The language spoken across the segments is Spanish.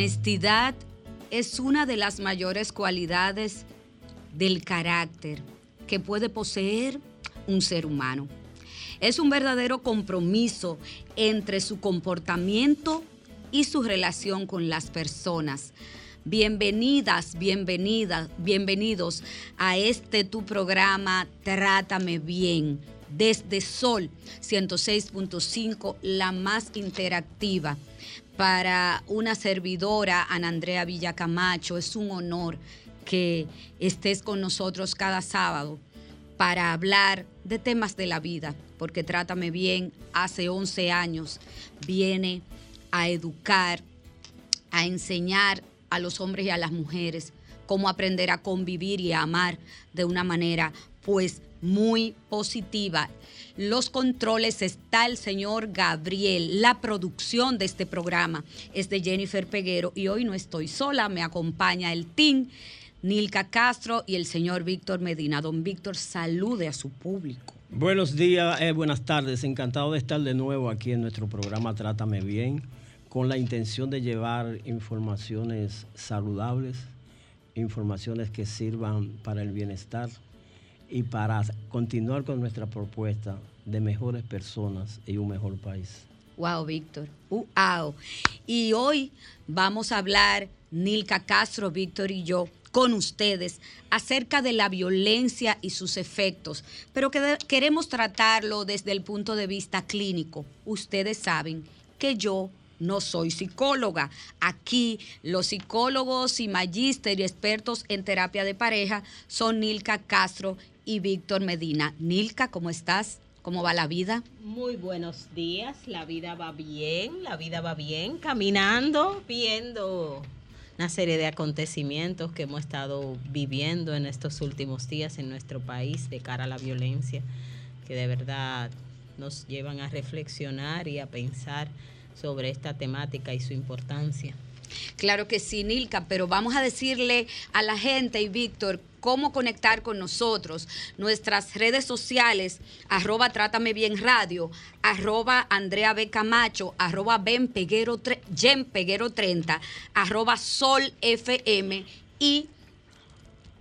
honestidad es una de las mayores cualidades del carácter que puede poseer un ser humano. Es un verdadero compromiso entre su comportamiento y su relación con las personas. Bienvenidas, bienvenidas, bienvenidos a este tu programa Trátame Bien desde Sol 106.5, la más interactiva. Para una servidora, Ana Andrea Villacamacho, es un honor que estés con nosotros cada sábado para hablar de temas de la vida, porque Trátame Bien hace 11 años viene a educar, a enseñar a los hombres y a las mujeres cómo aprender a convivir y a amar de una manera pues muy positiva. Los controles está el señor Gabriel. La producción de este programa es de Jennifer Peguero y hoy no estoy sola, me acompaña el team Nilka Castro y el señor Víctor Medina. Don Víctor, salude a su público. Buenos días, eh, buenas tardes. Encantado de estar de nuevo aquí en nuestro programa Trátame Bien, con la intención de llevar informaciones saludables, informaciones que sirvan para el bienestar y para continuar con nuestra propuesta de mejores personas y un mejor país. Wow, Víctor. Wow. Y hoy vamos a hablar, Nilka Castro, Víctor y yo, con ustedes acerca de la violencia y sus efectos, pero que queremos tratarlo desde el punto de vista clínico. Ustedes saben que yo no soy psicóloga. Aquí los psicólogos y magíster y expertos en terapia de pareja son Nilka Castro y Víctor Medina. Nilka, ¿cómo estás? ¿Cómo va la vida? Muy buenos días, la vida va bien, la vida va bien, caminando, viendo una serie de acontecimientos que hemos estado viviendo en estos últimos días en nuestro país de cara a la violencia, que de verdad nos llevan a reflexionar y a pensar sobre esta temática y su importancia. Claro que sí, Nilka, pero vamos a decirle a la gente y Víctor cómo conectar con nosotros. Nuestras redes sociales, arroba Trátame Bien Radio, arroba Andrea B. Camacho, arroba Ben Peguero, 30, arroba Sol FM y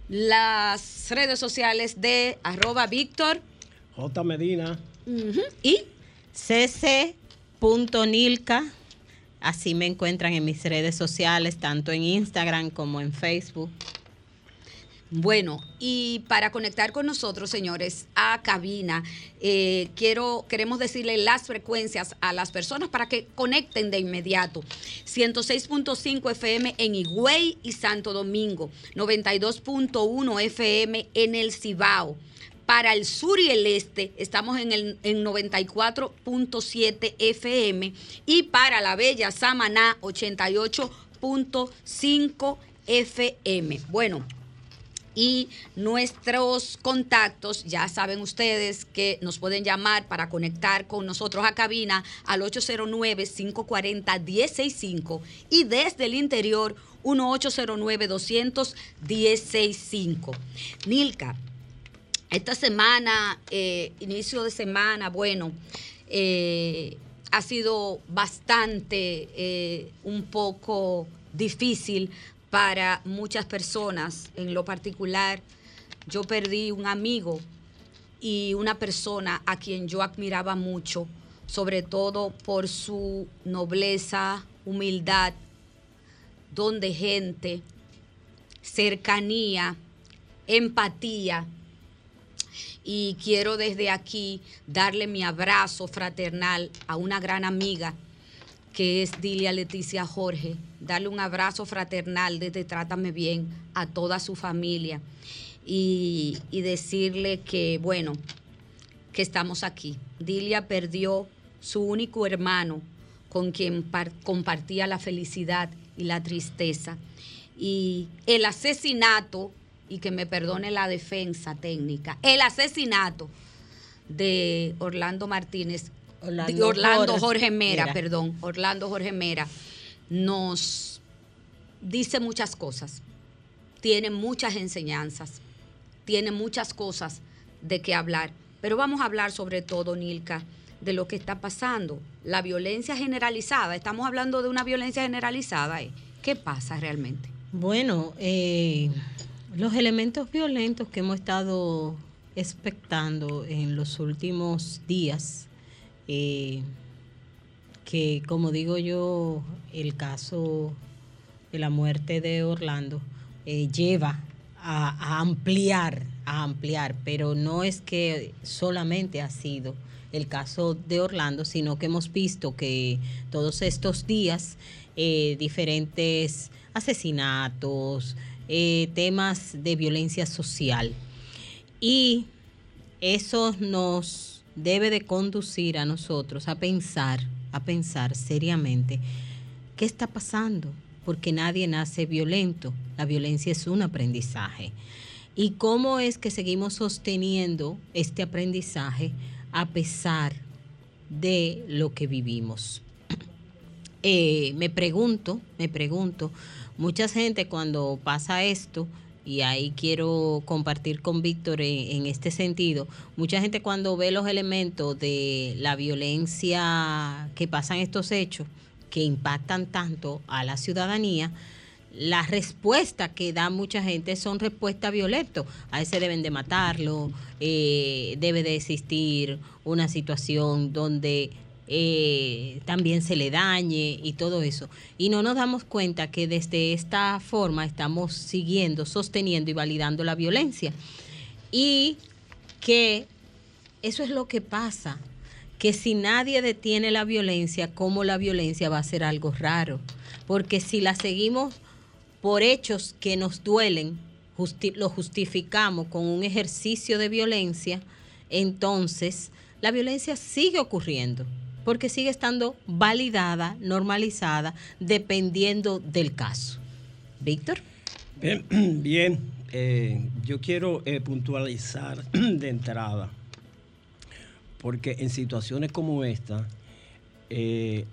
las redes sociales de arroba Víctor. J. Medina. Y cc.nilka. Así me encuentran en mis redes sociales, tanto en Instagram como en Facebook. Bueno, y para conectar con nosotros, señores, a cabina, eh, quiero, queremos decirle las frecuencias a las personas para que conecten de inmediato. 106.5 FM en Higüey y Santo Domingo, 92.1 FM en el Cibao. Para el sur y el este estamos en el en 94.7 FM y para la bella Samaná 88.5 FM. Bueno, y nuestros contactos, ya saben ustedes que nos pueden llamar para conectar con nosotros a cabina al 809-540-165 y desde el interior 1809-200-165. Nilka, esta semana, eh, inicio de semana, bueno, eh, ha sido bastante eh, un poco difícil para muchas personas. En lo particular, yo perdí un amigo y una persona a quien yo admiraba mucho, sobre todo por su nobleza, humildad, don de gente, cercanía, empatía y quiero desde aquí darle mi abrazo fraternal a una gran amiga que es Dilia Leticia Jorge, darle un abrazo fraternal desde Trátame Bien a toda su familia y, decirle que, bueno, que estamos aquí. Dilia perdió su único hermano con quien compartía la felicidad y la tristeza. Y el asesinato y que me perdone la defensa técnica, el asesinato de Orlando Martínez, Orlando, Orlando Jorge, Mera, perdón, Orlando Jorge Mera, nos dice muchas cosas, tiene muchas enseñanzas, tiene muchas cosas de qué hablar, pero vamos a hablar sobre todo, Nilka, de lo que está pasando, la violencia generalizada, estamos hablando de una violencia generalizada, ¿eh? ¿qué pasa realmente? Bueno, eh, los elementos violentos que hemos estado expectando en los últimos días, eh, que como digo yo, el caso de la muerte de Orlando eh, lleva a, ampliar, a ampliar, pero no es que solamente ha sido el caso de Orlando, sino que hemos visto que todos estos días eh, diferentes asesinatos, eh, temas de violencia social. Y eso nos debe de conducir a nosotros a pensar, a pensar seriamente, ¿qué está pasando? Porque nadie nace violento, la violencia es un aprendizaje. ¿Y cómo es que seguimos sosteniendo este aprendizaje a pesar de lo que vivimos? Eh, me pregunto, me pregunto, Mucha gente cuando pasa esto, y ahí quiero compartir con Víctor en, este sentido, mucha gente cuando ve los elementos de la violencia que pasan estos hechos, que impactan tanto a la ciudadanía, la respuesta que da mucha gente son respuestas violentas. A ese deben de matarlo, eh, debe de existir una situación donde eh, también se le dañe y todo eso. Y no nos damos cuenta que desde esta forma estamos siguiendo, sosteniendo y validando la violencia. Y que eso es lo que pasa, que si nadie detiene la violencia, ¿cómo la violencia va a ser algo raro? Porque si la seguimos por hechos que nos duelen, lo justificamos con un ejercicio de violencia, entonces la violencia sigue ocurriendo, porque sigue estando validada, normalizada, dependiendo del caso. Víctor. Bien, bien, eh, yo quiero eh, puntualizar de entrada, porque en situaciones como esta eh,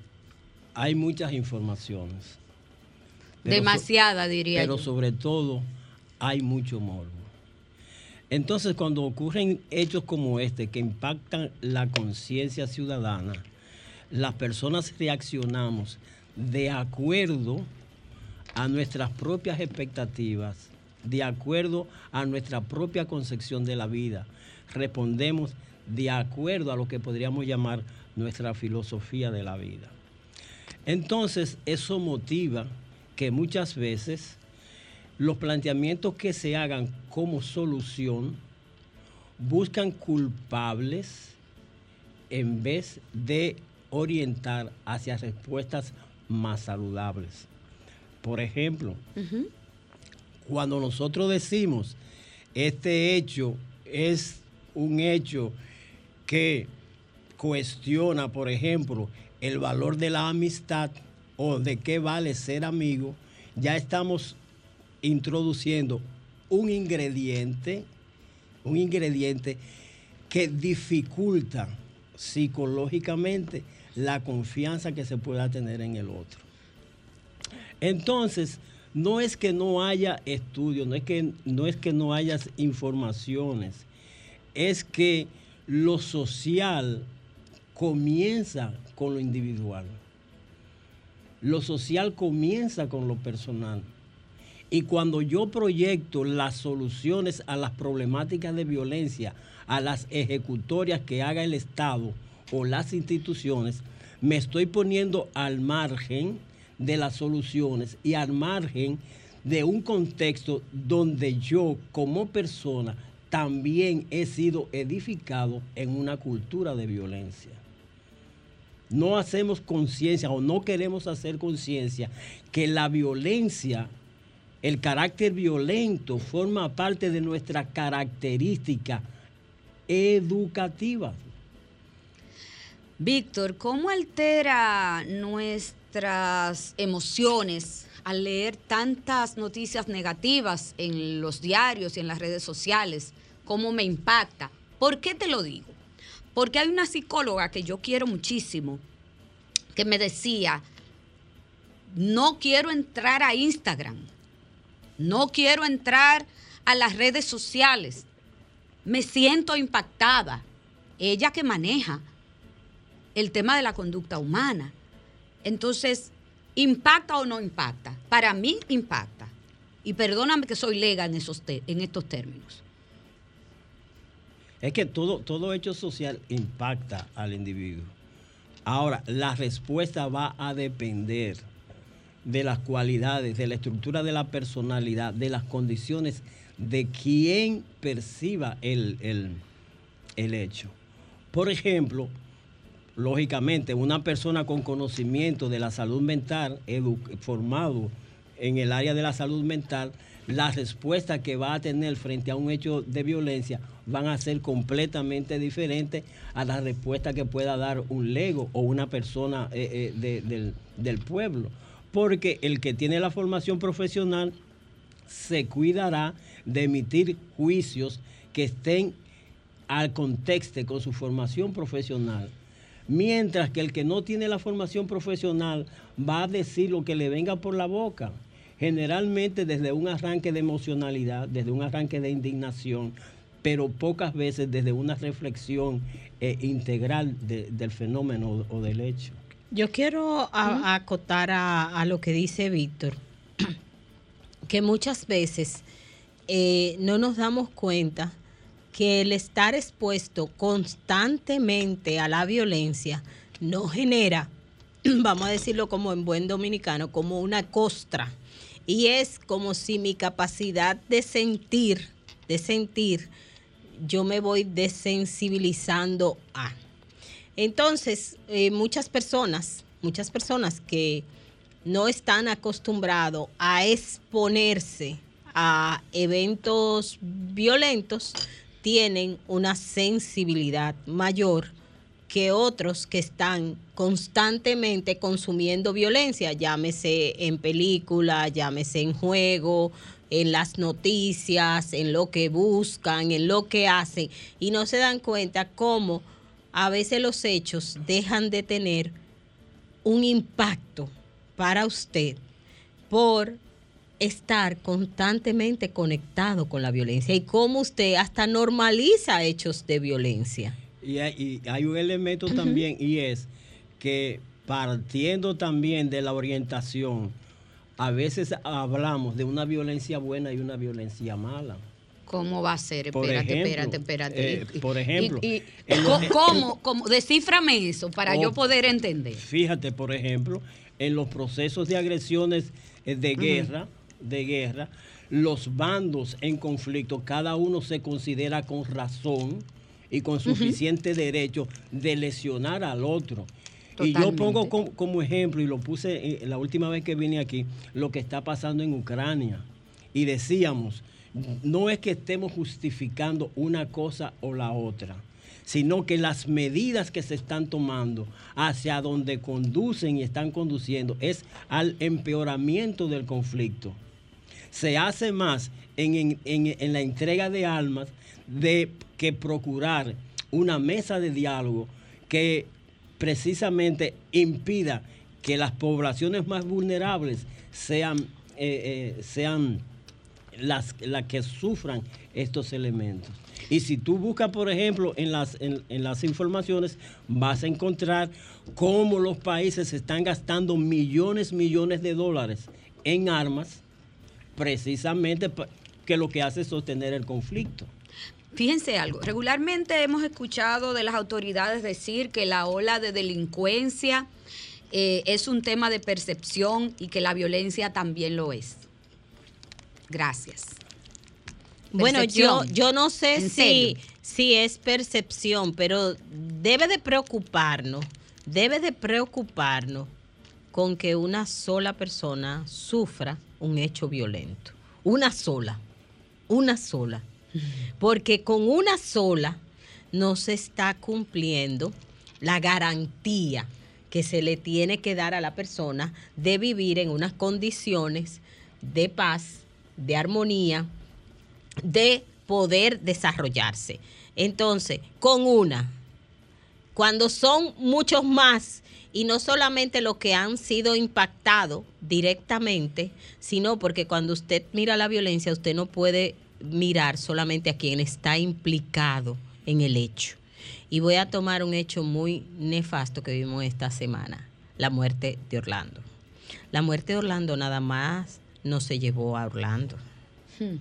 hay muchas informaciones. Pero so- Demasiada, diría Pero yo. sobre todo hay mucho morbo. Entonces, cuando ocurren hechos como este que impactan la conciencia ciudadana, las personas reaccionamos de acuerdo a nuestras propias expectativas, de acuerdo a nuestra propia concepción de la vida. Respondemos de acuerdo a lo que podríamos llamar nuestra filosofía de la vida. Entonces, eso motiva que muchas veces los planteamientos que se hagan como solución buscan culpables en vez de orientar hacia respuestas más saludables. Por ejemplo, cuando nosotros decimos este hecho es un hecho que cuestiona, por ejemplo, el valor de la amistad o de qué vale ser amigo, ya estamos introduciendo un ingrediente, un ingrediente que dificulta psicológicamente la confianza que se pueda tener en el otro. Entonces, no es que no haya estudios, no es que no, es que no haya informaciones, es que lo social comienza con lo individual. Lo social comienza con lo personal. Y cuando yo proyecto las soluciones a las problemáticas de violencia, a las ejecutorias que haga el Estado o las instituciones, me estoy poniendo al margen de las soluciones y al margen de un contexto donde yo como persona también he sido edificado en una cultura de violencia. No hacemos conciencia o no queremos hacer conciencia que la violencia, el carácter violento forma parte de nuestra característica educativa. Víctor, ¿cómo altera nuestras emociones al leer tantas noticias negativas en los diarios y en las redes sociales? ¿Cómo me impacta? ¿Por qué te lo digo? Porque hay una psicóloga que yo quiero muchísimo que me decía, no quiero entrar a Instagram, no quiero entrar a las redes sociales, me siento impactada. Ella que maneja el tema de la conducta humana. Entonces, ¿impacta o no impacta? Para mí impacta. Y perdóname que soy lega en, esos en estos términos. Es que todo, todo hecho social impacta al individuo. Ahora, la respuesta va a depender de las cualidades, de la estructura de la personalidad, de las condiciones de quien perciba el, el- el hecho. Por ejemplo, lógicamente, una persona con conocimiento de la salud mental, formado en el área de la salud mental, la respuesta que va a tener frente a un hecho de violencia van a ser completamente diferentes a la respuesta que pueda dar un lego o una persona eh, eh, de- del, del pueblo. Porque el que tiene la formación profesional se cuidará de emitir juicios que estén al contexto con su formación profesional. Mientras que el que no tiene la formación profesional va a decir lo que le venga por la boca. Generalmente desde un arranque de emocionalidad, desde un arranque de indignación, pero pocas veces desde una reflexión eh, integral de- del fenómeno o del hecho. Yo quiero a- acotar a, a lo que dice Víctor, que muchas veces eh, no nos damos cuenta que el estar expuesto constantemente a la violencia no genera, vamos a decirlo como en buen dominicano, como una costra. Y es como si mi capacidad de sentir, de sentir, yo me voy desensibilizando a. Entonces, eh, muchas personas, muchas personas que no están acostumbrados a exponerse a eventos violentos, tienen una sensibilidad mayor que otros que están constantemente consumiendo violencia, llámese en película, llámese en juego, en las noticias, en lo que buscan, en lo que hacen, y no se dan cuenta cómo a veces los hechos dejan de tener un impacto para usted por estar constantemente conectado con la violencia y cómo usted hasta normaliza hechos de violencia. Y hay, y hay un elemento también y es que partiendo también de la orientación, a veces hablamos de una violencia buena y una violencia mala. ¿Cómo va a ser? Por Espérate, ejemplo, espérate, espérate. eh, por ejemplo, y- y- los- ¿Cómo? ¿Cómo? Descíframe eso para yo Oh. poder entender. Fíjate, por ejemplo, en los procesos de agresiones eh, de guerra, de guerra, los bandos en conflicto, cada uno se considera con razón y con suficiente derecho de lesionar al otro. Y yo pongo com- como ejemplo, y lo puse eh, la última vez que vine aquí, lo que está pasando en Ucrania. Y decíamos, no es que estemos justificando una cosa o la otra, sino que las medidas que se están tomando hacia donde conducen y están conduciendo es al empeoramiento del conflicto. Se hace más en, en- en- la entrega de armas de que procurar una mesa de diálogo que precisamente impida que las poblaciones más vulnerables sean, eh, eh, sean las, las que sufran estos elementos. Y si tú buscas, por ejemplo, en las, en, en las informaciones, vas a encontrar cómo los países están gastando millones, millones de dólares en armas, precisamente que lo que hace es sostener el conflicto. Fíjense algo, regularmente hemos escuchado de las autoridades decir que la ola de delincuencia eh, es un tema de percepción y que la violencia también lo es. Gracias. Bueno, yo, yo no sé ¿En si, serio? si es percepción, pero debe de preocuparnos, debe de preocuparnos con que una sola persona sufra un hecho violento. Una sola, una sola. Porque con una sola no se está cumpliendo la garantía que se le tiene que dar a la persona de vivir en unas condiciones de paz, de armonía, de poder desarrollarse. Entonces, con una, cuando son muchos más, y no solamente los que han sido impactados directamente, sino porque cuando usted mira la violencia, usted no puede mirar solamente a quien está implicado en el hecho. Y voy a tomar un hecho muy nefasto que vimos esta semana, la muerte de Orlando. La muerte de Orlando nada más no se llevó a Orlando. Hmm.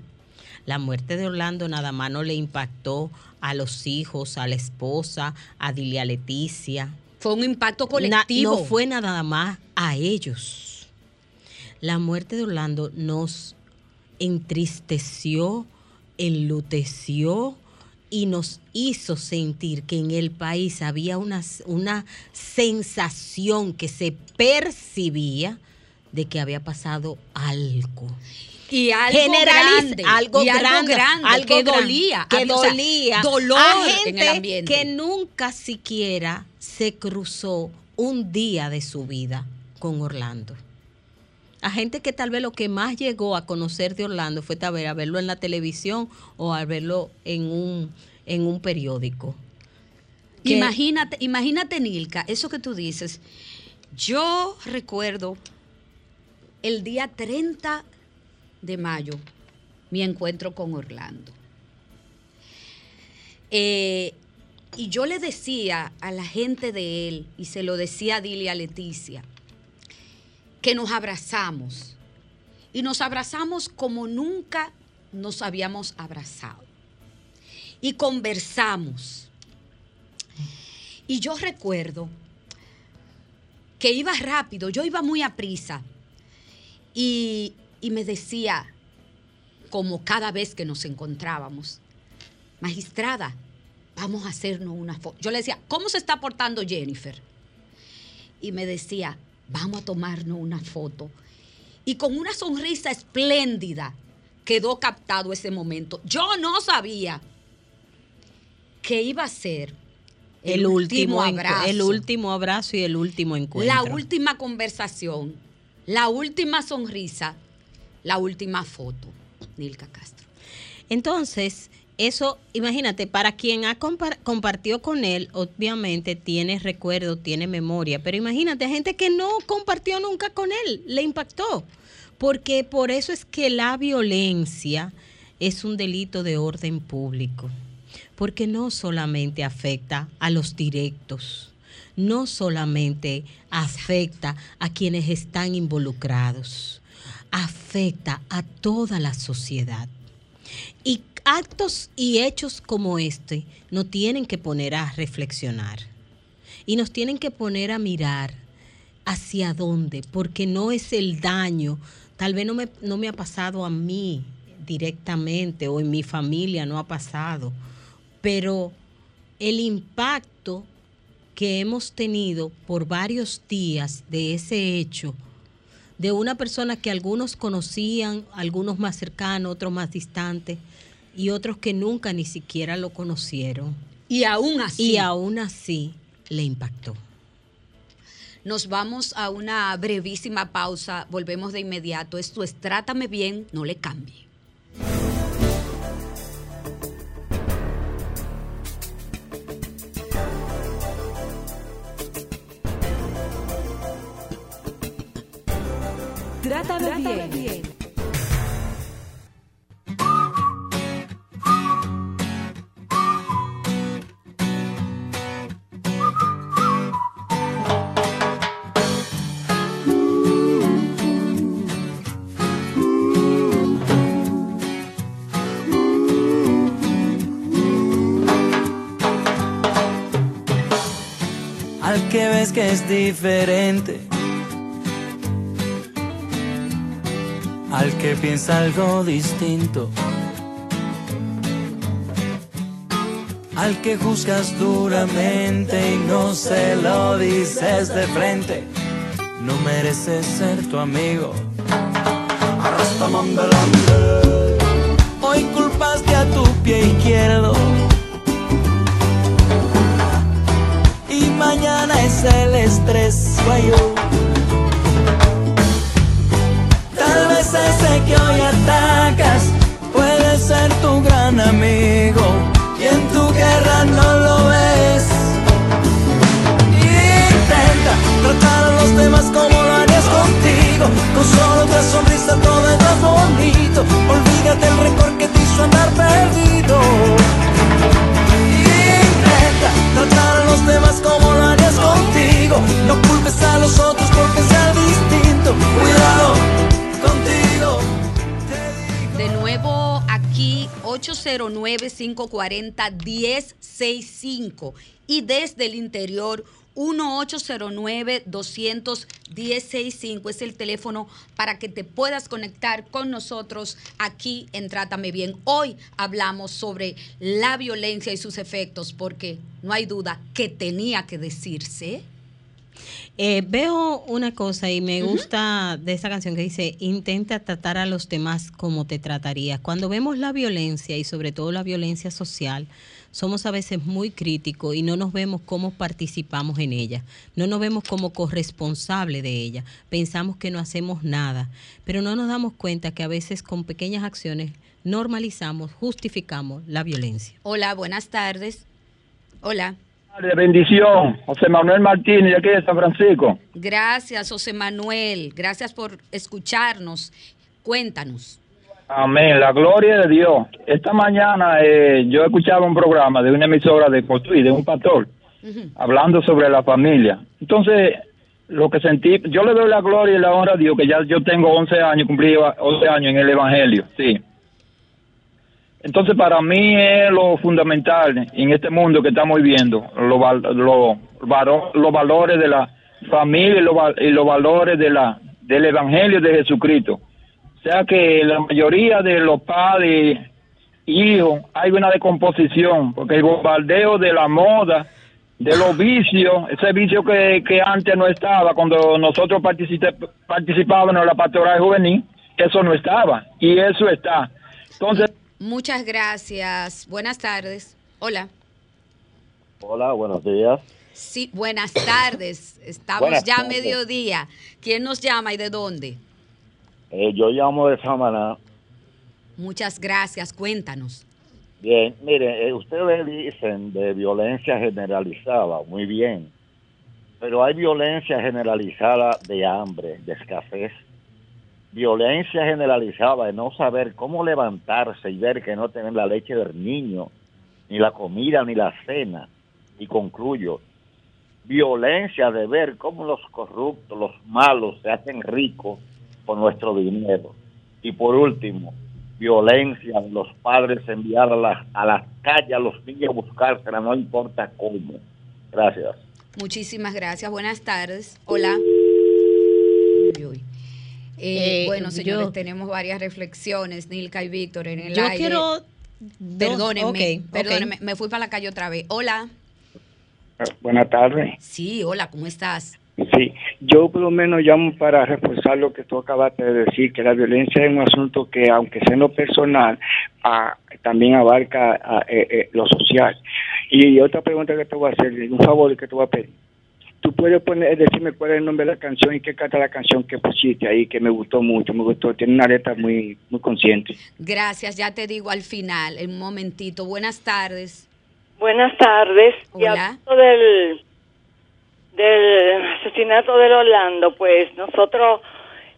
La muerte de Orlando nada más no le impactó a los hijos, a la esposa, a Dilia Leticia. Fue un impacto Na- colectivo. no fue nada más a ellos. La muerte de Orlando nos entristeció, enluteció y nos hizo sentir que en el país había una, una sensación que se percibía de que había pasado algo. Y algo grande, algo y grande, algo algo que dolía, que había- o sea, dolía dolor a en gente el ambiente. que nunca siquiera se cruzó un día de su vida con Orlando. A gente que tal vez lo que más llegó a conocer de Orlando fue tal vez a verlo en la televisión o a verlo en un, en un periódico. Que- Imagínate, imagínate, Nilka, eso que tú dices. Yo recuerdo el día 30 de mayo, mi encuentro con Orlando. Eh, y yo le decía a la gente de él, y se lo decía a Dilia Leticia, que nos abrazamos. Y nos abrazamos como nunca nos habíamos abrazado. Y conversamos. Y yo recuerdo que iba rápido, yo iba muy a prisa. Y, y me decía, como cada vez que nos encontrábamos, magistrada, vamos a hacernos una foto. Yo le decía, ¿cómo se está portando Jennifer? Y me decía, vamos a tomarnos una foto. Y con una sonrisa espléndida quedó captado ese momento. Yo no sabía que iba a ser El, último, encu- abrazo. el último abrazo y el último encuentro. La última conversación, la última sonrisa, la última foto. Nilka Castro. Entonces, eso, imagínate, para quien ha compar- compartido con él, obviamente tiene recuerdo, tiene memoria, pero imagínate, gente que no compartió nunca con él, le impactó. Porque por eso es que la violencia es un delito de orden público. Porque no solamente afecta a los directos, no solamente afecta a quienes están involucrados, afecta a toda la sociedad. Y actos y hechos como este nos tienen que poner a reflexionar y nos tienen que poner a mirar hacia dónde, porque no es el daño, tal vez no me, no me ha pasado a mí directamente o en mi familia no ha pasado, pero el impacto que hemos tenido por varios días de ese hecho, de una persona que algunos conocían, algunos más cercanos, otros más distantes, y otros que nunca ni siquiera lo conocieron. Y aún así, Y aún así le impactó. nos vamos a una brevísima pausa. Volvemos de inmediato. Esto es Trátame bien, no le cambie. Bien. al que ves que es diferente, al que piensa algo distinto, al que juzgas duramente y no se lo dices de frente, no mereces ser tu amigo. Hoy culpaste a tu pie izquierdo. y mañana es el estrés guayo. Que hoy atacas puede ser tu gran amigo y en tu guerra no lo ves. Intenta tratar a los demás como lo harías contigo, con solo otra sonrisa todo es más bonito. Olvídate el rencor que te hizo andar perdido. Intenta tratar a los demás como lo harías contigo. 809-540-1065 y desde el interior 1-809-200-1065 es el teléfono para que te puedas conectar con nosotros aquí en Trátame Bien. Hoy hablamos sobre la violencia y sus efectos porque no hay duda que tenía que decirse. Eh, veo una cosa y me gusta de esa canción que dice, intenta tratar a los demás como te tratarías. Cuando vemos la violencia y sobre todo la violencia social, somos a veces muy críticos y no nos vemos cómo participamos en ella, no nos vemos como corresponsable de ella, pensamos que no hacemos nada, pero no nos damos cuenta que a veces con pequeñas acciones normalizamos, justificamos la violencia. Hola, buenas tardes. Hola. De bendición, José Manuel Martínez, de aquí de San Francisco. Gracias, José Manuel. Gracias por escucharnos. Cuéntanos. Amén, la gloria de Dios. Esta mañana eh, yo escuchaba un programa de una emisora de Cotuí, de un pastor, hablando sobre la familia. Entonces, lo que sentí, yo le doy la gloria y la honra a Dios, que ya yo tengo 11 años, cumplí 11 años en el Evangelio, sí. Entonces, para mí es lo fundamental en este mundo que estamos viviendo, los lo- valores de la, familia y los, valores de la, del Evangelio de Jesucristo. O sea que la mayoría de los padres, hijos, hay una descomposición, porque el bombardeo de la moda, de los vicios, ese vicio que, que antes no estaba, cuando nosotros participábamos en la pastoral juvenil, eso no estaba, y eso está. Entonces, Muchas gracias. Buenas tardes. Hola. Hola, buenos días. Sí, buenas tardes. Estamos Buenas ya a tardes. mediodía. ¿Quién nos llama y de dónde? Eh, yo llamo de Samaná. Muchas gracias. Cuéntanos. Bien, mire, eh, ustedes dicen de violencia generalizada, muy bien. Pero hay violencia generalizada de hambre, de escasez. Violencia generalizada de no saber cómo levantarse y ver que no tienen la leche del niño, ni la comida, ni la cena. Y concluyo, violencia de ver cómo los corruptos, los malos se hacen ricos con nuestro dinero. Y por último, violencia de los padres enviar a las, a las calles a los niños a buscársela, no importa cómo. Gracias. Muchísimas gracias. Buenas tardes. Hola. Uy, uy. Eh, Eh, bueno, señores, yo- tenemos varias reflexiones, Nilka y Víctor, en el Yo aire. quiero... Perdónenme, me fui para la calle otra vez. Hola. Buenas tardes. Sí, hola, ¿cómo estás? Sí, yo por lo menos llamo para reforzar lo que tú acabaste de decir, que la violencia es un asunto que, aunque sea en lo personal, ah, también abarca ah, eh, eh, lo social. Y otra pregunta que te voy a hacer, un favor que te voy a pedir. Tú puedes poner, decirme cuál es el nombre de la canción y qué canta la canción que pusiste ahí, que me gustó mucho, me gustó, tiene una letra muy, muy consciente. Gracias, ya te digo al final, en un momentito. Buenas tardes. Buenas tardes. Y Hola. hablando del, del asesinato del Orlando, pues nosotros,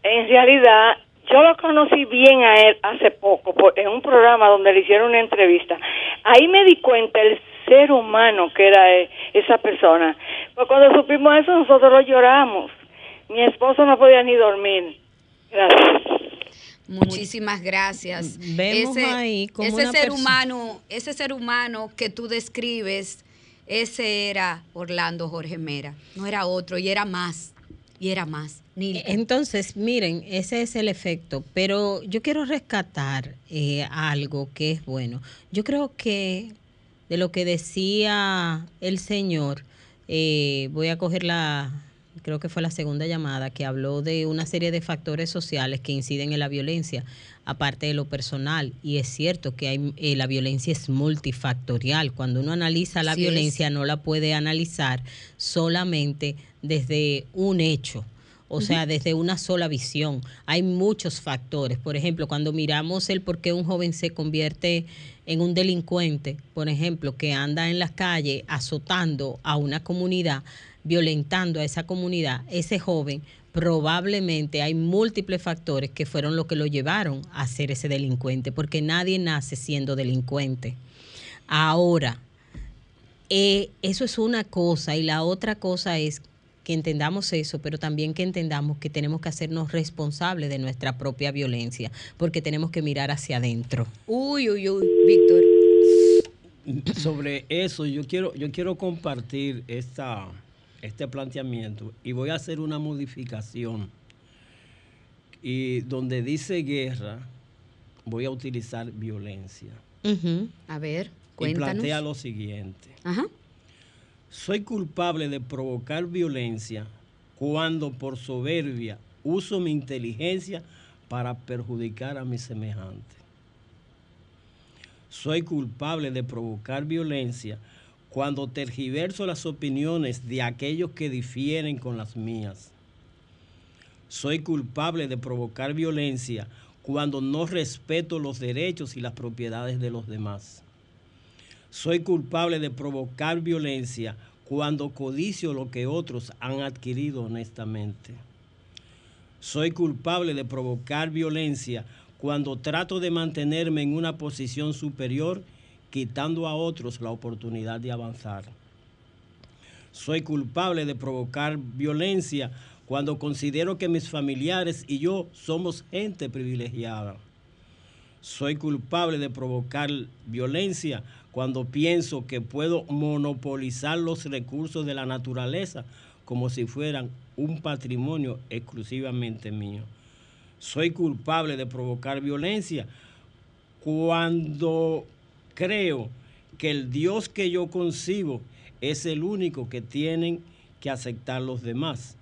en realidad, yo lo conocí bien a él hace poco, por- en un programa donde le hicieron una entrevista. Ahí me di cuenta el ser humano que era eh, esa persona. Pues cuando supimos eso, nosotros lo lloramos. Mi esposo no podía ni dormir. Gracias. Muchísimas gracias. Vemos ahí como ese una ser humano, ese ser humano que tú describes, ese era Orlando Jorge Mera, no era otro y era más, y era más. Nilka. Entonces, miren, ese es el efecto, pero yo quiero rescatar eh, algo que es bueno. Yo creo que de lo que decía el señor, eh, voy a coger la, creo que fue la segunda llamada, que habló de una serie de factores sociales que inciden en la violencia, aparte de lo personal. Y es cierto que hay, eh, la violencia es multifactorial. Cuando uno analiza la es. violencia, no la puede analizar solamente desde un hecho. O sea, desde una sola visión. Hay muchos factores. Por ejemplo, cuando miramos el por qué un joven se convierte en un delincuente, por ejemplo, que anda en las calles azotando a una comunidad, violentando a esa comunidad, ese joven probablemente hay múltiples factores que fueron lo que lo llevaron a ser ese delincuente, porque nadie nace siendo delincuente. Ahora, eh, eso es una cosa y la otra cosa es que entendamos eso, pero también que entendamos que tenemos que hacernos responsables de nuestra propia violencia, porque tenemos que mirar hacia adentro. Uy, uy, uy, Víctor. sobre eso yo quiero yo quiero compartir esta este planteamiento y voy a hacer una modificación y donde dice guerra voy a utilizar violencia A ver, y cuéntanos. plantea lo siguiente Ajá. Soy culpable de provocar violencia cuando por soberbia uso mi inteligencia para perjudicar a mi semejante soy culpable de provocar violencia cuando tergiverso las opiniones de aquellos que difieren con las mías. Soy culpable de provocar violencia cuando no respeto los derechos y las propiedades de los demás. Soy culpable de provocar violencia cuando codicio lo que otros han adquirido honestamente. Soy culpable de provocar violencia cuando trato de mantenerme en una posición superior, quitando a otros la oportunidad de avanzar. Soy culpable de provocar violencia cuando considero que mis familiares y yo somos gente privilegiada. Soy culpable de provocar violencia cuando pienso que puedo monopolizar los recursos de la naturaleza como si fueran un patrimonio exclusivamente mío. Soy culpable de provocar violencia cuando creo que el Dios que yo concibo es el único que tienen que aceptar los demás.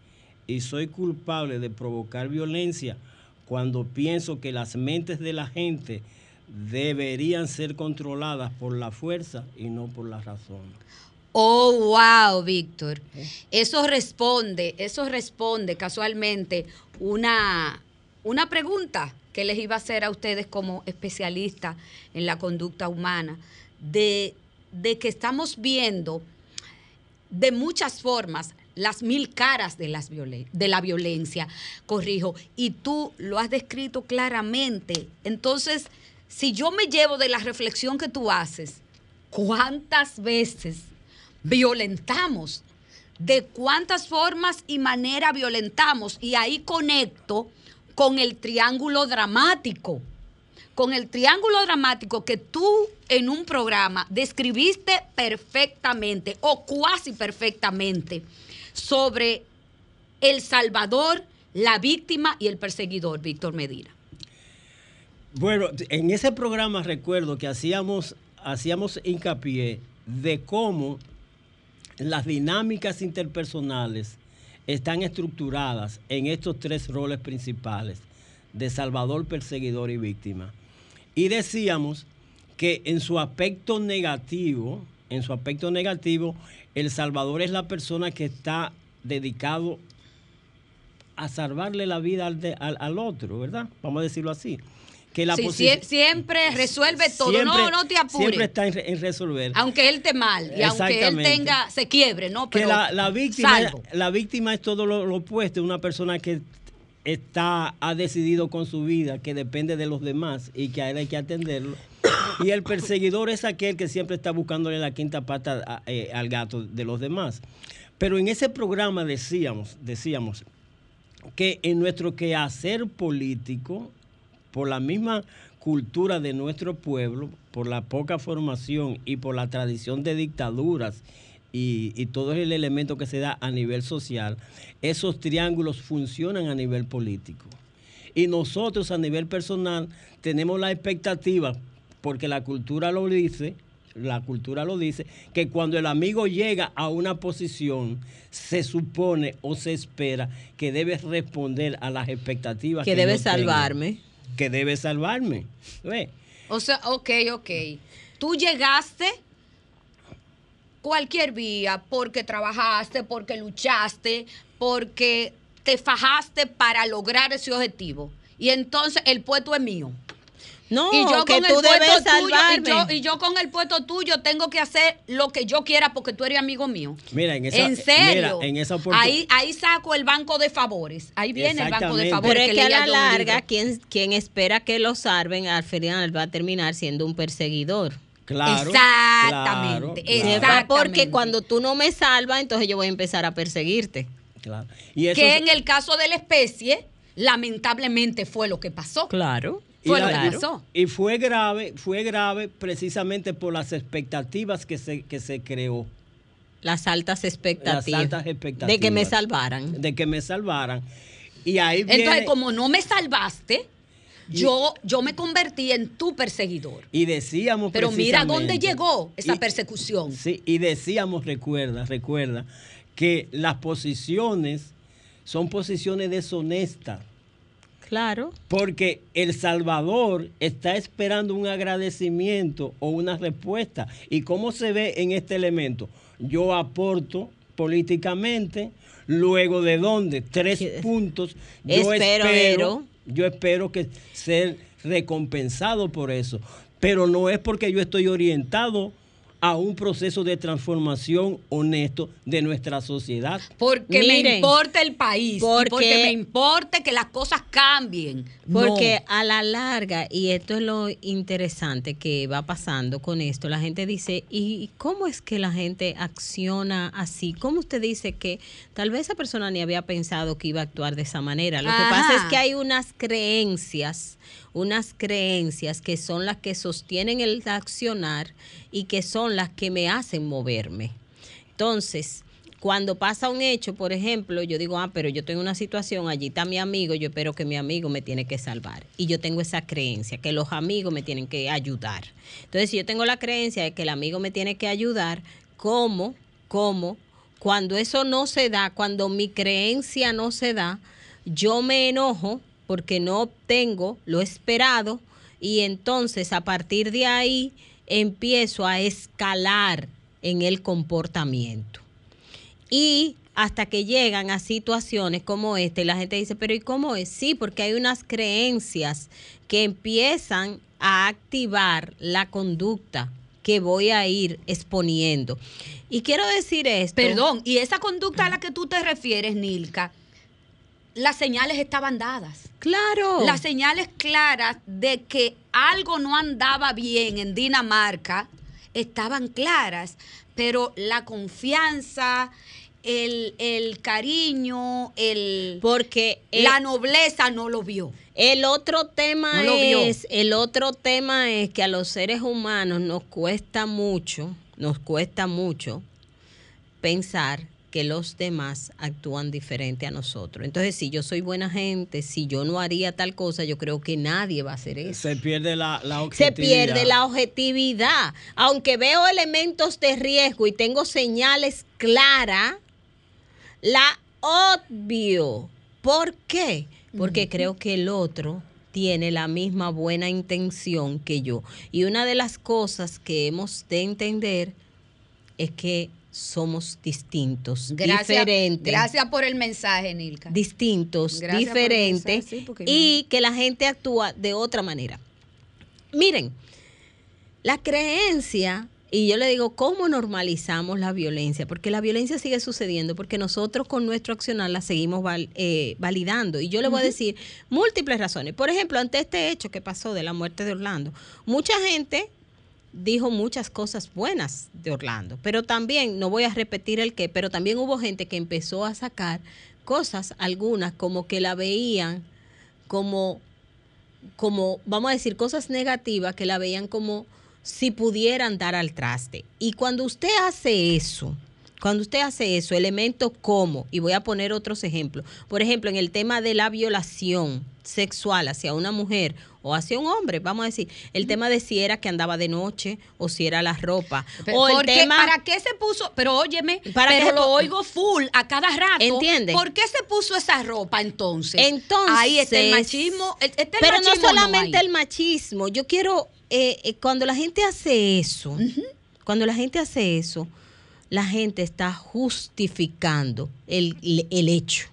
Y soy culpable de provocar violencia cuando pienso que las mentes de la gente deberían ser controladas por la fuerza y no por la razón. Oh, wow, Víctor. Eso responde, eso responde casualmente una, una pregunta que les iba a hacer a ustedes como especialistas en la conducta humana, de, de que estamos viendo de muchas formas las mil caras de, las violen- de la violencia, corrijo, y tú lo has descrito claramente. Entonces, si yo me llevo de la reflexión que tú haces, ¿cuántas veces violentamos? ¿De cuántas formas y manera violentamos? Y ahí conecto con el triángulo dramático con el triángulo dramático que tú en un programa describiste perfectamente o cuasi perfectamente sobre el salvador, la víctima y el perseguidor, Víctor Medina. Bueno, en ese programa recuerdo que hacíamos, hacíamos hincapié de cómo las dinámicas interpersonales están estructuradas en estos tres roles principales de salvador, perseguidor y víctima. Y decíamos que en su aspecto negativo, en su aspecto negativo, el salvador es la persona que está dedicado a salvarle la vida al, de- al- al otro, ¿verdad? Vamos a decirlo así. Que la Sí, siempre resuelve todo, no, siempre- no te Siempre apures. está en, re- en resolver. Aunque él esté mal y aunque él tenga, se quiebre, ¿no? que Pero la, la víctima, salvo. la víctima es todo lo, lo opuesto, una persona que está, ha decidido con su vida, que depende de los demás y que a él hay que atenderlo. Y el perseguidor es aquel que siempre está buscándole la quinta pata a- eh, al gato de los demás. Pero en ese programa decíamos, decíamos que en nuestro quehacer político, por la misma cultura de nuestro pueblo, por la poca formación y por la tradición de dictaduras y, y todo el elemento que se da a nivel social, esos triángulos funcionan a nivel político. Y nosotros a nivel personal tenemos la expectativa, porque la cultura lo dice, la cultura lo dice, que cuando el amigo llega a una posición, se supone o se espera que debe responder a las expectativas. Que debe yo tenga. Que debe salvarme. ¿Ve? O sea, ok, ok. Tú llegaste cualquier vía porque trabajaste, porque luchaste, porque te fajaste para lograr ese objetivo. Y entonces el puesto es mío. No, y yo que con tú el puesto debes tuyo, y yo, y yo con el puesto tuyo tengo que hacer lo que yo quiera porque tú eres amigo mío. Mira, en esa, en serio. mira, en esa ahí, ahí saco el banco de favores. Ahí viene el banco de favores. Pero es que a la larga, quien, quien espera que lo salven, al final va a terminar siendo un perseguidor. Claro. Exactamente, claro, exactamente. Porque cuando tú no me salvas, entonces yo voy a empezar a perseguirte. Claro. Y eso que es- en el caso de la especie, lamentablemente fue lo que pasó. Claro. Y la- fue grave, fue grave precisamente por las expectativas que se, que se creó. Las altas expectativas. Las altas expectativas. De que me salvaran. De que me salvaran. Y ahí viene, Entonces, como no me salvaste, yo, yo me convertí en tu perseguidor. y decíamos Pero mira dónde llegó esa Y- persecución. Sí, y decíamos, recuerda, recuerda, que las posiciones son posiciones deshonestas. Claro. Porque El Salvador está esperando un agradecimiento o una respuesta. ¿Y cómo se ve en este elemento? Yo aporto políticamente, luego de dónde? Tres puntos. Yo Espero, espero, yo espero que ser recompensado por eso. Pero no es porque yo estoy orientado a un proceso de transformación honesto de nuestra sociedad. Porque me importa el país. y porque- me importa que las cosas cambien. Porque No. a la larga, y esto es lo interesante que va pasando con esto, la gente dice, ¿y cómo es que la gente acciona así? ¿Cómo usted dice que tal vez esa persona ni había pensado que iba a actuar de esa manera? Lo que pasa es que hay unas creencias, unas creencias que son las que sostienen el accionar y que son las que me hacen moverme. Entonces, cuando pasa un hecho, por ejemplo, yo digo, ah, pero yo tengo una situación, allí está mi amigo, yo espero que mi amigo me tiene que salvar. Y yo tengo esa creencia, que los amigos me tienen que ayudar. Entonces, si yo tengo la creencia de que el amigo me tiene que ayudar, ¿cómo? ¿Cómo? Cuando eso no se da, cuando mi creencia no se da, yo me enojo porque no obtengo lo esperado y entonces a partir de ahí empiezo a escalar en el comportamiento. Y hasta que llegan a situaciones como esta y la gente dice, pero ¿y cómo es? Sí, porque hay unas creencias que empiezan a activar la conducta que voy a ir exponiendo. Y quiero decir esto. Perdón, y esa conducta a la que tú te refieres, Nilka, las señales estaban dadas. Claro. Las señales claras de que algo no andaba bien en Dinamarca estaban claras, pero la confianza, el, el cariño, el porque la nobleza no lo vio. El otro tema No es, el otro tema es que a los seres humanos nos cuesta mucho, nos cuesta mucho pensar que los demás actúan diferente a nosotros. Entonces, si yo soy buena gente, si yo no haría tal cosa, yo creo que nadie va a hacer eso. Se pierde la, la Se objetividad. pierde la objetividad. Aunque veo elementos de riesgo y tengo señales claras, la obvio. ¿Por qué? Porque creo que el otro tiene la misma buena intención que yo. Y una de las cosas que hemos de entender es que somos distintos, Gracias, diferentes gracias por el mensaje, Nilka. distintos, Gracias diferentes mensaje, sí, porque y que la gente actúa de otra manera. Miren, la creencia, y yo le digo, ¿cómo normalizamos la violencia? Porque la violencia sigue sucediendo, porque nosotros con nuestro accionar la seguimos val- eh, validando. Y yo le voy a decir múltiples razones. Por ejemplo, ante este hecho que pasó de la muerte de Orlando, mucha gente dijo muchas cosas buenas de Orlando, pero también, no voy a repetir el qué, pero también hubo gente que empezó a sacar cosas, algunas como que la veían como, como, vamos a decir, cosas negativas que la veían como si pudieran dar al traste. Y cuando usted hace eso, cuando usted hace eso, elementos como, y voy a poner otros ejemplos, por ejemplo, en el tema de la violación sexual hacia una mujer o hacia un hombre, vamos a decir, el tema de si era que andaba de noche o si era la ropa, Pero, o el ¿por qué- tema... ¿Para qué se puso? Pero óyeme, ¿Para pero lo oigo full a cada rato. ¿Entiende? ¿Por qué se puso esa ropa entonces? Entonces, Ahí está el machismo. Está el pero no machismo solamente el machismo. Yo quiero, eh, eh, cuando la gente hace eso, cuando la gente hace eso, la gente está justificando el, el hecho.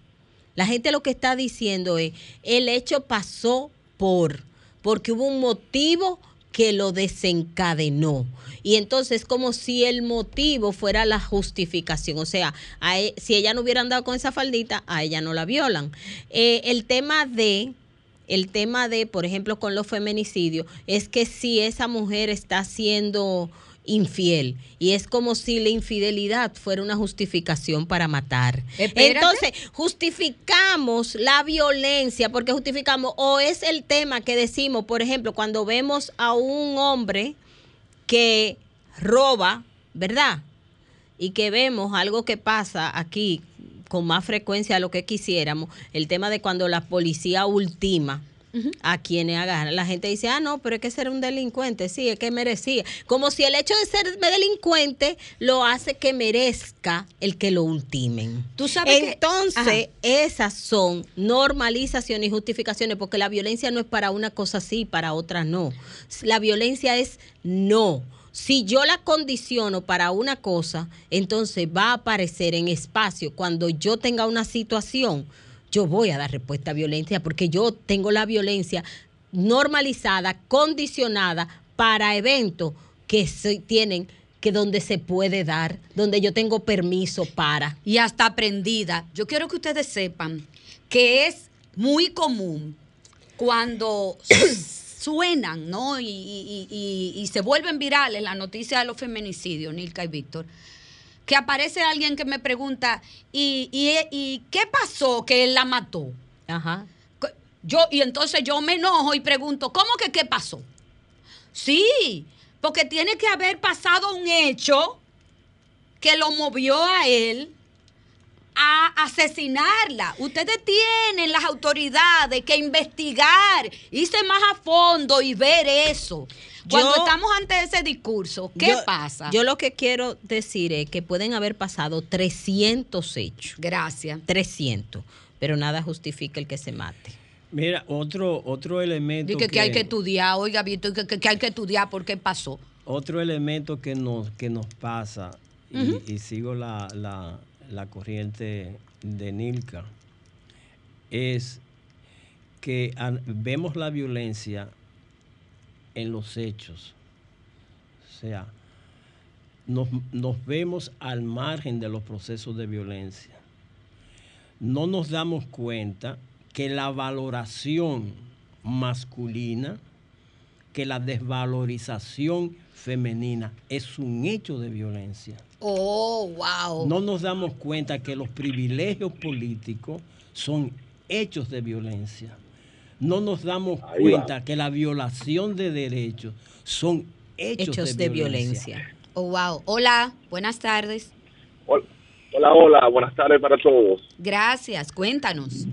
La gente lo que está diciendo es, el hecho pasó por, porque hubo un motivo que lo desencadenó. Y entonces como si el motivo fuera la justificación. O sea, e- si ella no hubiera andado con esa faldita, a ella no la violan. Eh, el tema de, el tema de, por ejemplo, con los feminicidios, es que si esa mujer está siendo infiel y es como si la infidelidad fuera una justificación para matar. Espérate. Entonces, justificamos la violencia porque justificamos o es el tema que decimos, por ejemplo, cuando vemos a un hombre que roba, ¿verdad? Y que vemos algo que pasa aquí con más frecuencia de lo que quisiéramos, el tema de cuando la policía ultima a quienes agarran. La gente dice, ah, no, pero es que ser un delincuente, sí, es que merecía. Como si el hecho de ser delincuente lo hace que merezca el que lo ultimen. Tú sabes que- Entonces, esas son normalizaciones y justificaciones, porque la violencia no es para una cosa sí, para otra no. La violencia es no. Si yo la condiciono para una cosa, entonces va a aparecer en espacio cuando yo tenga una situación. Yo voy a dar respuesta a violencia porque yo tengo la violencia normalizada, condicionada para eventos que se- tienen que donde se puede dar, donde yo tengo permiso para. y hasta aprendida. Yo quiero que ustedes sepan que es muy común cuando suenan, ¿no? Y, y- y- y se vuelven virales las noticias de los feminicidios, Nilka y Víctor, que aparece alguien que me pregunta, ¿y, y, y qué pasó que él la mató? Ajá. Yo, y entonces yo me enojo y pregunto, ¿cómo que qué pasó? Sí, porque tiene que haber pasado un hecho que lo movió a él a asesinarla. Ustedes tienen las autoridades que investigar, irse más a fondo y ver eso. Cuando Yo- estamos ante ese discurso, ¿qué Yo- pasa? Yo lo que quiero decir es que pueden haber pasado 300 hechos. Gracias. 300, pero nada justifica el que se mate. Mira, otro, otro elemento. Dice que, hay que estudiar, oiga, Víctor, que, que- que hay que estudiar por qué pasó. Otro elemento que nos, que nos pasa, y, sigo la, la- la corriente de Nilka, es que vemos la violencia en los hechos. O sea, nos, nos vemos al margen de los procesos de violencia. No nos damos cuenta que la valoración masculina, que la desvalorización femenina es un hecho de violencia. Oh, wow. No nos damos cuenta que los privilegios políticos son hechos de violencia. No nos damos Ahí va. cuenta que la violación de derechos son hechos, Hechos de, de violencia. violencia. Oh, wow. Hola, buenas tardes. Hola, hola, buenas tardes para todos. Gracias, cuéntanos.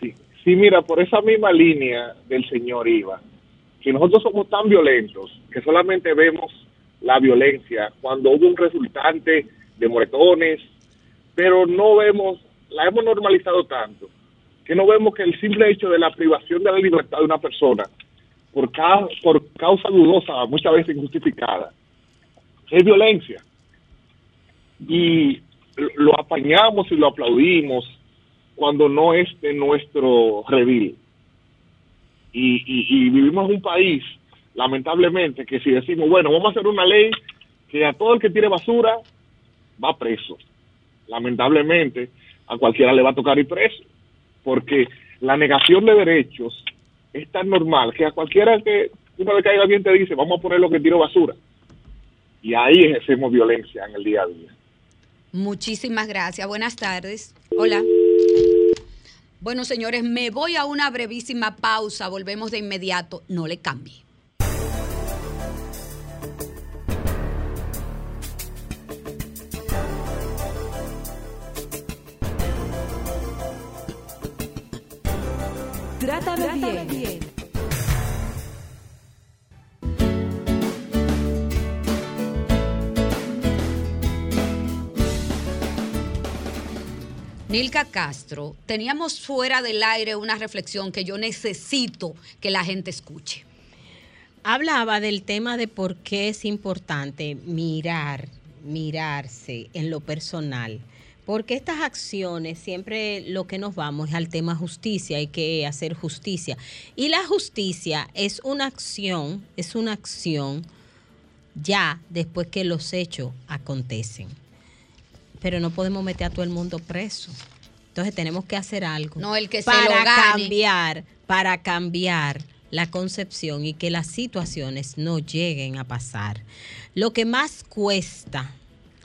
Sí, mira, por esa misma línea del señor Iba, que nosotros somos tan violentos que solamente vemos la violencia cuando hubo un resultante de moretones, pero no vemos, la hemos normalizado tanto, que no vemos que el simple hecho de la privación de la libertad de una persona por, ca- por causa dudosa, muchas veces injustificada, es violencia. Y lo- apañamos y lo aplaudimos cuando no es de nuestro redil. Y, y- y vivimos en un país, lamentablemente, que si decimos, bueno, vamos a hacer una ley que a todo el que tire basura va preso. Lamentablemente, a cualquiera le va a tocar ir preso, porque la negación de derechos es tan normal que a cualquiera que uno le caiga bien te dice, vamos a poner lo que tiro basura. Y ahí ejercemos violencia en el día a día. Muchísimas gracias. Buenas tardes. Hola. Bueno, señores, me voy a una brevísima pausa. Volvemos de inmediato. No le cambie. Trátame, bien. Nilka Castro, teníamos fuera del aire una reflexión que yo necesito que la gente escuche. Hablaba del tema de por qué es importante mirar, mirarse en lo personal. Porque estas acciones siempre lo que nos vamos es al tema justicia, hay que hacer justicia. Y la justicia es una acción, es una acción ya después que los hechos acontecen. Pero no podemos meter a todo el mundo preso. Entonces tenemos que hacer algo No, el que se para lo gane. cambiar, para cambiar la concepción y que las situaciones no lleguen a pasar. Lo que más cuesta,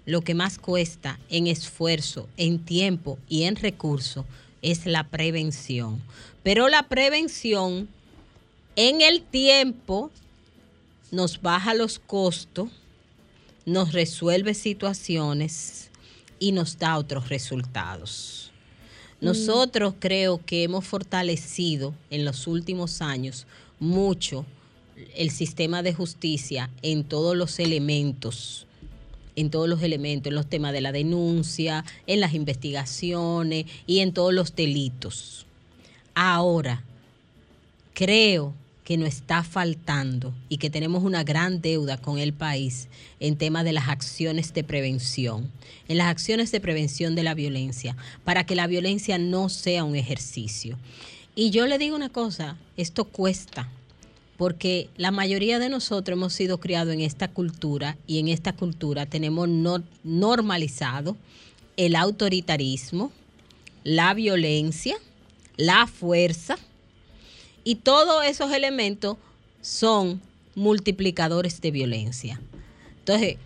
lo que más cuesta en esfuerzo, en tiempo y en recursos es la prevención. Pero la prevención en el tiempo nos baja los costos, nos resuelve situaciones y nos da otros resultados. Nosotros creo que hemos fortalecido en los últimos años mucho el sistema de justicia en todos los elementos, en todos los elementos, en los temas de la denuncia, en las investigaciones y en todos los delitos. Ahora, creo que nos está faltando y que tenemos una gran deuda con el país en tema de las acciones de prevención, en las acciones de prevención de la violencia, para que la violencia no sea un ejercicio. Y yo le digo una cosa, esto cuesta, porque la mayoría de nosotros hemos sido criados en esta cultura y en esta cultura tenemos no- normalizado el autoritarismo, la violencia, la fuerza, y todos esos elementos son multiplicadores de violencia. Entonces,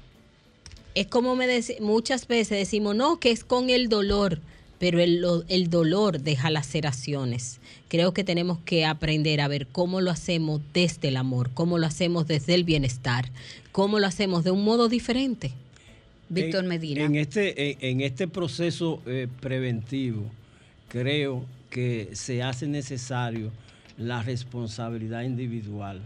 es como me muchas veces decimos, no, que es con el dolor, pero el, el dolor deja laceraciones. Creo que tenemos que aprender a ver cómo lo hacemos desde el amor, cómo lo hacemos desde el bienestar, cómo lo hacemos de un modo diferente. Víctor Medina. En este, en, en este proceso eh, preventivo, creo que se hace necesario la responsabilidad individual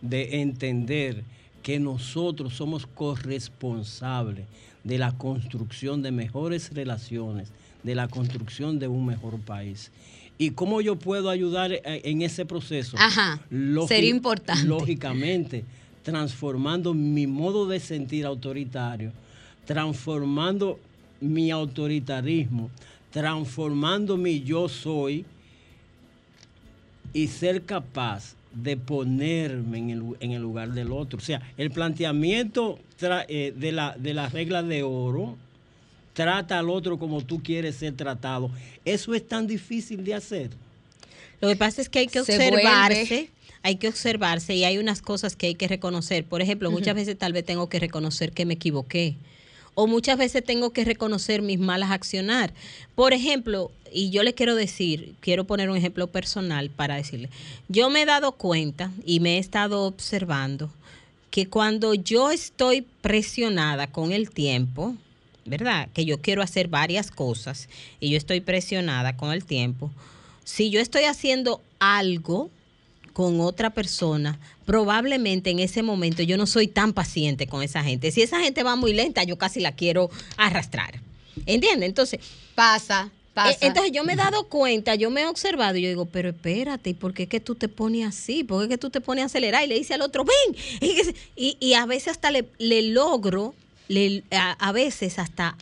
de entender que nosotros somos corresponsables de la construcción de mejores relaciones, de la construcción de un mejor país. ¿Y cómo yo puedo ayudar eh, en ese proceso? Ajá, sería importante. Lógicamente, transformando mi modo de sentir autoritario, transformando mi autoritarismo, transformando mi yo soy y ser capaz de ponerme en el, en el lugar del otro. O sea, el planteamiento tra- eh, de, la, de la regla de oro, trata al otro como tú quieres ser tratado. Eso es tan difícil de hacer. Lo que pasa es que hay que Se observarse, vuelve. hay que observarse y hay unas cosas que hay que reconocer. Por ejemplo, muchas veces tal vez tengo que reconocer que me equivoqué. O muchas veces tengo que reconocer mis malas accionar. Por ejemplo, y yo le quiero decir, quiero poner un ejemplo personal para decirle, yo me he dado cuenta y me he estado observando que cuando yo estoy presionada con el tiempo, ¿verdad? Que yo quiero hacer varias cosas y yo estoy presionada con el tiempo. Si yo estoy haciendo algo con otra persona, probablemente en ese momento yo no soy tan paciente con esa gente. Si esa gente va muy lenta, yo casi la quiero arrastrar. ¿Entiendes? Entonces, pasa, pasa. eh, entonces yo me he dado cuenta, yo me he observado y yo digo, pero espérate, ¿y por qué es que tú te pones así? ¿Por qué es que tú te pones a acelerar? Y le dice al otro, ven. Y- y a veces hasta le, le logro, le- a, a veces hasta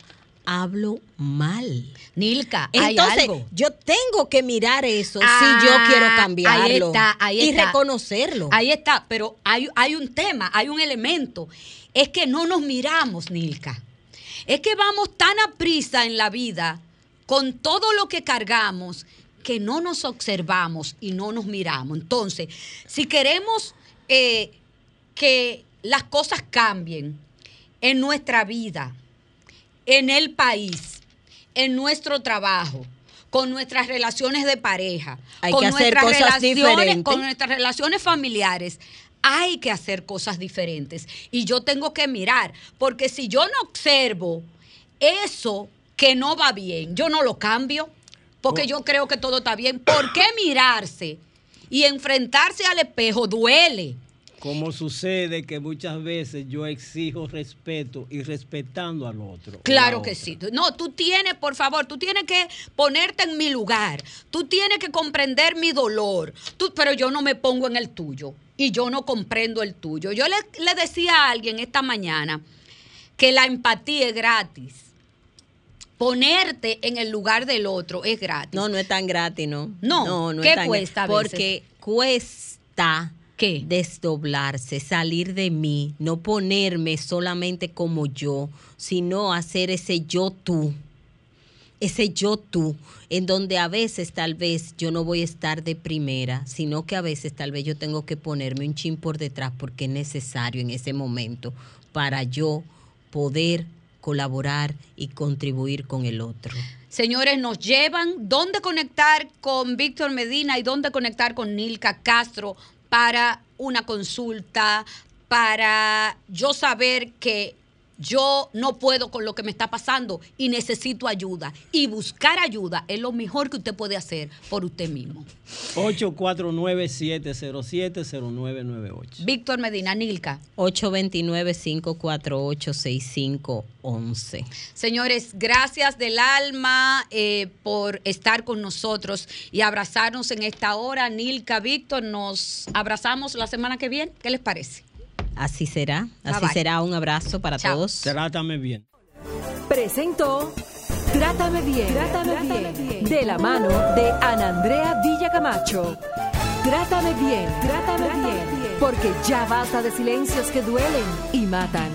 hablo mal. Nilka, hay Entonces, algo. yo tengo que mirar eso Ah, si yo quiero cambiarlo. Ahí está, ahí y está. reconocerlo. Ahí está, pero hay, hay un tema, hay un elemento. Es que no nos miramos, Nilka. Es que vamos tan a prisa en la vida con todo lo que cargamos que no nos observamos y no nos miramos. Entonces, si queremos eh, que las cosas cambien en nuestra vida, en el país, en nuestro trabajo, con nuestras relaciones de pareja, Hay con que hacer nuestras cosas relaciones, diferentes. con nuestras relaciones familiares. Hay que hacer cosas diferentes. Y yo tengo que mirar, porque si yo no observo eso que no va bien, yo no lo cambio, porque Oh. yo creo que todo está bien. ¿Por qué mirarse y enfrentarse al espejo duele? Como sucede que muchas veces yo exijo respeto y respetando al otro. Claro la que sí. No, tú tienes, por favor, tú tienes que ponerte en mi lugar. Tú tienes que comprender mi dolor. Tú, pero yo no me pongo en el tuyo y yo no comprendo el tuyo. Yo le, le decía a alguien esta mañana que la empatía es gratis. Ponerte en el lugar del otro es gratis. No, no es tan gratis, ¿no? No, no, no ¿qué es tan cuesta a veces? Porque cuesta ¿Qué? desdoblarse, salir de mí, no ponerme solamente como yo, sino hacer ese yo tú. Ese yo tú, en donde a veces tal vez yo no voy a estar de primera, sino que a veces tal vez yo tengo que ponerme un chin por detrás porque es necesario en ese momento para yo poder colaborar y contribuir con el otro. Señores, nos llevan dónde conectar con Víctor Medina y dónde conectar con Nilka Castro para una consulta, para yo saber que yo no puedo con lo que me está pasando y necesito ayuda. Y buscar ayuda es lo mejor que usted puede hacer por usted mismo. 849-707-0998. Víctor Medina, Nilka. 829-548-6511. Señores, gracias del alma eh, por estar con nosotros y abrazarnos en esta hora. Nilka, Víctor, nos abrazamos la semana que viene. ¿Qué les parece? Así será, Bye, así bye. será. Un abrazo para Chao. todos. Trátame bien. Presentó Trátame bien, Trátame bien, de la mano de Ana Andrea Villacamacho. Trátame bien, Trátame bien, porque ya basta de silencios que duelen y matan.